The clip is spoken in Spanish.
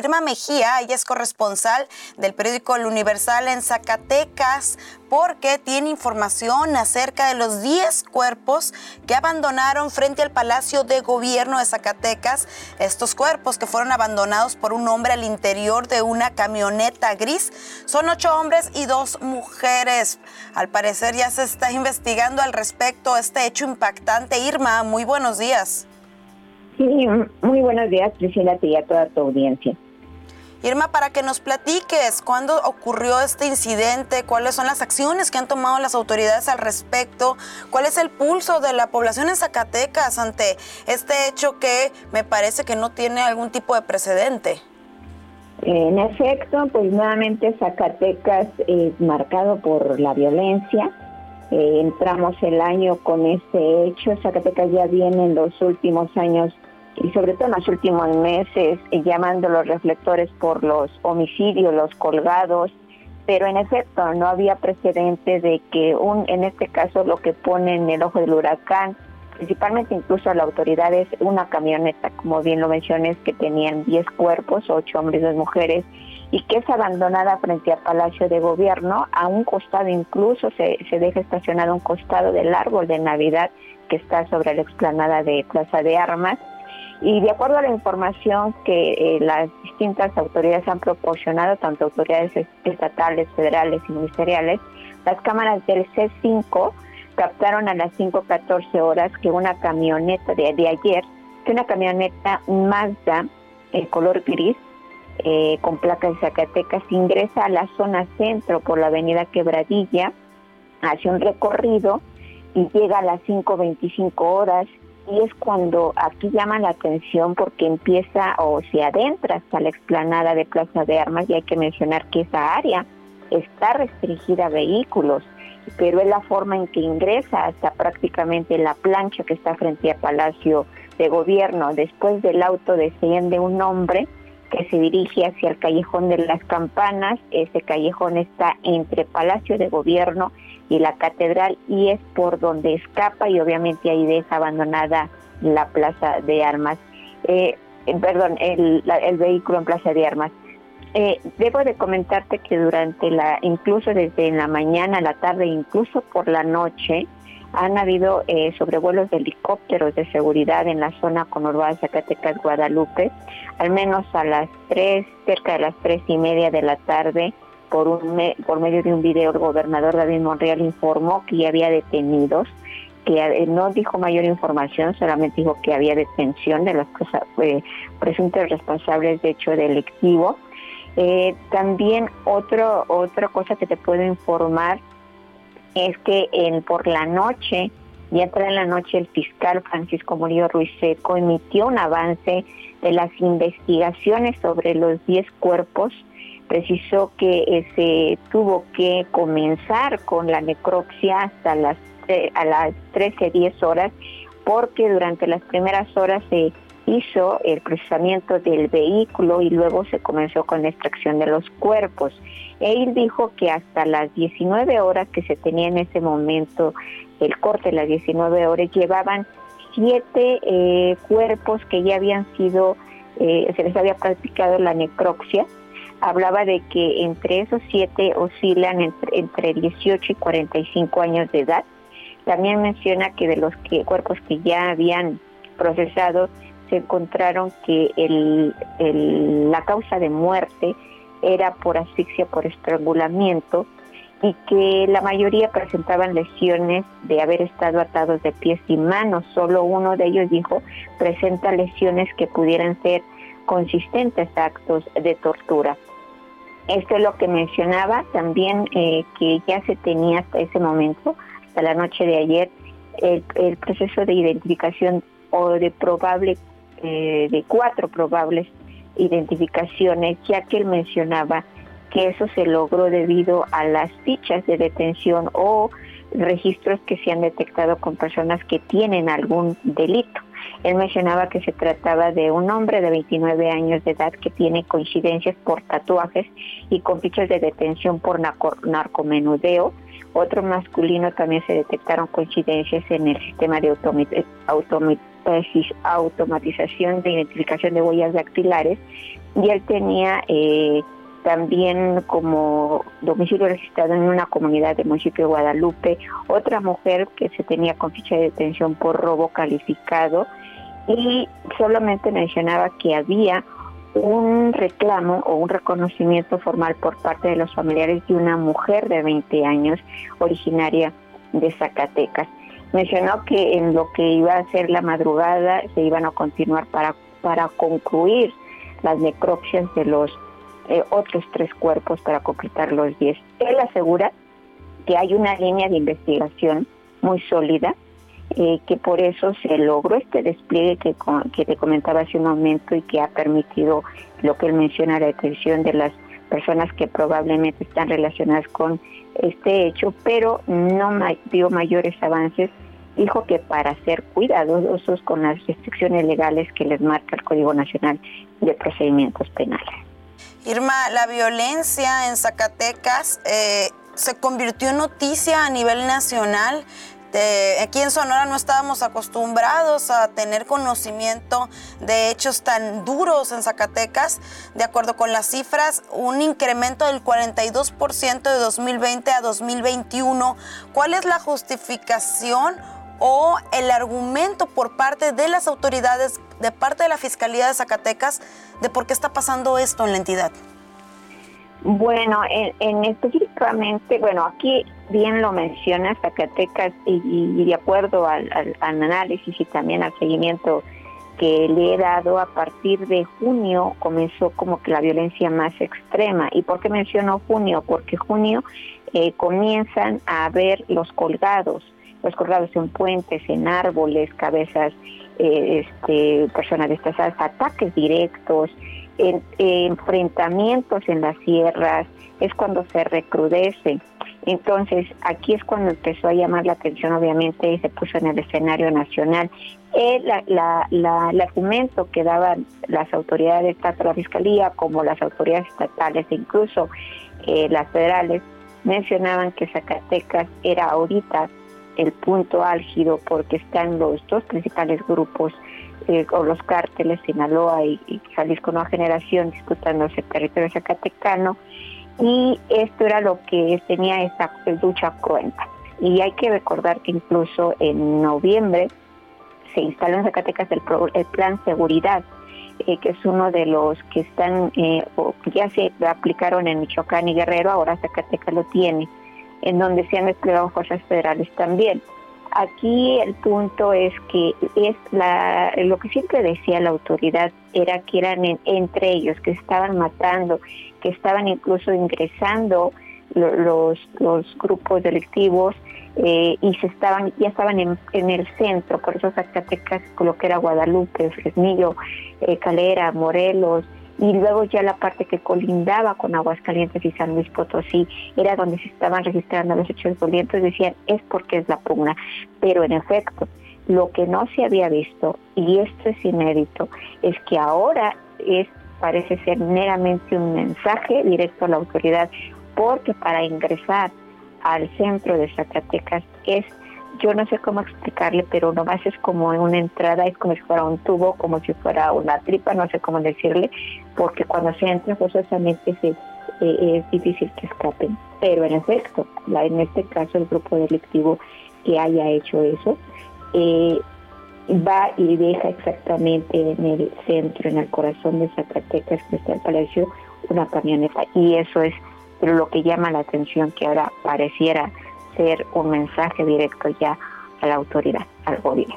Irma Mejía, ella es corresponsal del periódico El Universal en Zacatecas porque tiene información acerca de los 10 cuerpos que abandonaron frente al Palacio de Gobierno de Zacatecas. Estos cuerpos que fueron abandonados por un hombre al interior de una camioneta gris. Son ocho hombres y dos mujeres. Al parecer ya se está investigando al respecto este hecho impactante. Irma, muy buenos días. Sí, muy buenos días, Priscila, y a toda tu audiencia. Irma, para que nos platiques cuándo ocurrió este incidente, cuáles son las acciones que han tomado las autoridades al respecto, cuál es el pulso de la población en Zacatecas ante este hecho que me parece que no tiene algún tipo de precedente. En efecto, pues nuevamente Zacatecas es marcado por la violencia. Eh, entramos el año con este hecho. Zacatecas ya viene en los últimos años y sobre todo en los últimos meses llamando los reflectores por los homicidios, los colgados, pero en efecto no había precedente de que un, en este caso lo que pone en el ojo del huracán, principalmente incluso a la autoridad es una camioneta, como bien lo mencioné, que tenían 10 cuerpos, 8 hombres y 2 mujeres, y que es abandonada frente al Palacio de Gobierno, a un costado incluso se, se deja estacionado a un costado del árbol de Navidad que está sobre la explanada de Plaza de Armas, y de acuerdo a la información que eh, las distintas autoridades han proporcionado, tanto autoridades estatales, federales y ministeriales, las cámaras del C5 captaron a las 5.14 horas que una camioneta de, ayer, que una camioneta Mazda en color gris, eh, con placas de Zacatecas, ingresa a la zona centro por la avenida Quebradilla, hace un recorrido y llega a las 5.25 horas y es cuando aquí llama la atención porque empieza o se adentra hasta la explanada de Plaza de Armas y hay que mencionar que esa área está restringida a vehículos, pero es la forma en que ingresa hasta prácticamente la plancha que está frente al Palacio de Gobierno. Después del auto desciende un hombre que se dirige hacia el callejón de las campanas. Ese callejón está entre Palacio de Gobierno y la catedral y es por donde escapa y obviamente ahí deja abandonada la plaza de armas, eh, perdón, el, vehículo en plaza de armas. Eh, debo de comentarte que durante la, incluso desde la mañana, la tarde, incluso por la noche, han habido sobrevuelos de helicópteros de seguridad en la zona conurbada Zacatecas, Guadalupe, al menos a las tres, cerca de las tres y media de la tarde, por, un por medio de un video, el gobernador David Monreal informó que ya había detenidos, que eh, no dijo mayor información, solamente dijo que había detención de los eh, presuntos responsables de hecho delictivo. Eh, también otro, otra cosa que te puedo informar es que en, por la noche, ya en la noche, el fiscal Francisco Murillo Ruiz Seco emitió un avance de las investigaciones sobre los 10 cuerpos. Precisó que eh, se tuvo que comenzar con la necropsia hasta las a las 13:10 horas porque durante las primeras horas se hizo el procesamiento del vehículo y luego se comenzó con la extracción de los cuerpos. Él dijo que hasta las 19 horas que se tenía en ese momento el corte las 19 horas llevaban siete eh, cuerpos que ya habían sido, eh, se les había practicado la necropsia hablaba de que entre esos siete oscilan entre, entre 18 y 45 años de edad. También menciona que de los que, cuerpos que ya habían procesado, se encontraron que la causa de muerte era por asfixia por estrangulamiento y que la mayoría presentaban lesiones de haber estado atados de pies y manos. Solo uno de ellos dijo presenta lesiones que pudieran ser consistentes a actos de tortura. Esto es lo que mencionaba también eh, que ya se tenía hasta ese momento, hasta la noche de ayer, el, proceso de identificación o de probable, eh, de cuatro probables identificaciones, ya que él mencionaba que eso se logró debido a las fichas de detención o registros que se han detectado con personas que tienen algún delito. Él mencionaba que se trataba de un hombre de 29 años de edad que tiene coincidencias por tatuajes y con fichas de detención por narcomenudeo. Otro masculino también se detectaron coincidencias en el sistema de automatización de identificación de huellas dactilares y él tenía eh, también como domicilio registrado en una comunidad del municipio de Guadalupe, otra mujer que se tenía con ficha de detención por robo calificado y solamente mencionaba que había un reclamo o un reconocimiento formal por parte de los familiares de una mujer de 20 años originaria de Zacatecas. Mencionó que en lo que iba a ser la madrugada se iban a continuar para, para concluir las necropsias de los eh, otros tres cuerpos para completar los 10. Él asegura que hay una línea de investigación muy sólida, eh, que por eso se logró este despliegue que, que te comentaba hace un momento y que ha permitido lo que él menciona, la detención de las personas que probablemente están relacionadas con este hecho, pero no dio mayores avances. Dijo que para ser cuidadosos con las restricciones legales que les marca el Código Nacional de Procedimientos Penales. Irma, la violencia en Zacatecas eh, se convirtió en noticia a nivel nacional. aquí en Sonora no estábamos acostumbrados a tener conocimiento de hechos tan duros en Zacatecas. De acuerdo con las cifras, un incremento del 42% de 2020 a 2021. ¿Cuál es la justificación o el argumento por parte de las autoridades, de parte de la Fiscalía de Zacatecas, de por qué está pasando esto en la entidad? Bueno, en, específicamente, bueno, aquí bien lo menciona Zacatecas y, de acuerdo al, análisis y también al seguimiento que le he dado a partir de junio comenzó como que la violencia más extrema. ¿Y por qué menciono junio? Porque junio eh, comienzan a ver los colgados los colgados en puentes, en árboles, cabezas, eh, este, personas destazadas, ataques directos, enfrentamientos en las sierras, es cuando se recrudece. Entonces, aquí es cuando empezó a llamar la atención, obviamente, y se puso en el escenario nacional. El, el argumento que daban las autoridades, tanto la Fiscalía como las autoridades estatales e incluso eh, las federales, mencionaban que Zacatecas era ahorita el punto álgido porque están los dos principales grupos eh, o los cárteles Sinaloa y, y, Jalisco Nueva Generación disputándose el territorio zacatecano y esto era lo que tenía esa lucha cuenta. Y hay que recordar que incluso en noviembre se instaló en Zacatecas el, plan seguridad, eh, que es uno de los que están, eh, ya se aplicaron en Michoacán y Guerrero, ahora Zacatecas lo tiene en donde se han desplegado fuerzas federales también. Aquí el punto es que es la, lo que siempre decía la autoridad era que eran entre ellos, que estaban matando, que estaban incluso ingresando los, grupos delictivos eh, y se estaban ya estaban en, el centro, por eso Zacatecas, lo que era Guadalupe, Fresnillo, eh, Calera, Morelos, y luego ya la parte que colindaba con Aguascalientes y San Luis Potosí era donde se estaban registrando los hechos violentos, decían es porque es la pugna, pero en efecto lo que no se había visto, y esto es inédito, es que ahora es parece ser meramente un mensaje directo a la autoridad, porque para ingresar al centro de Zacatecas es yo no sé cómo explicarle, pero nomás es como una entrada, es como si fuera un tubo, como si fuera una tripa, no sé cómo decirle, porque cuando se entra forzosamente se, eh, es difícil que escapen. Pero en efecto, la, en este caso el grupo delictivo que haya hecho eso, eh, va y deja exactamente en el centro, en el corazón de Zacatecas, que está el palacio, una camioneta. Y eso es lo que llama la atención, que ahora pareciera un mensaje directo ya a la autoridad, al gobierno.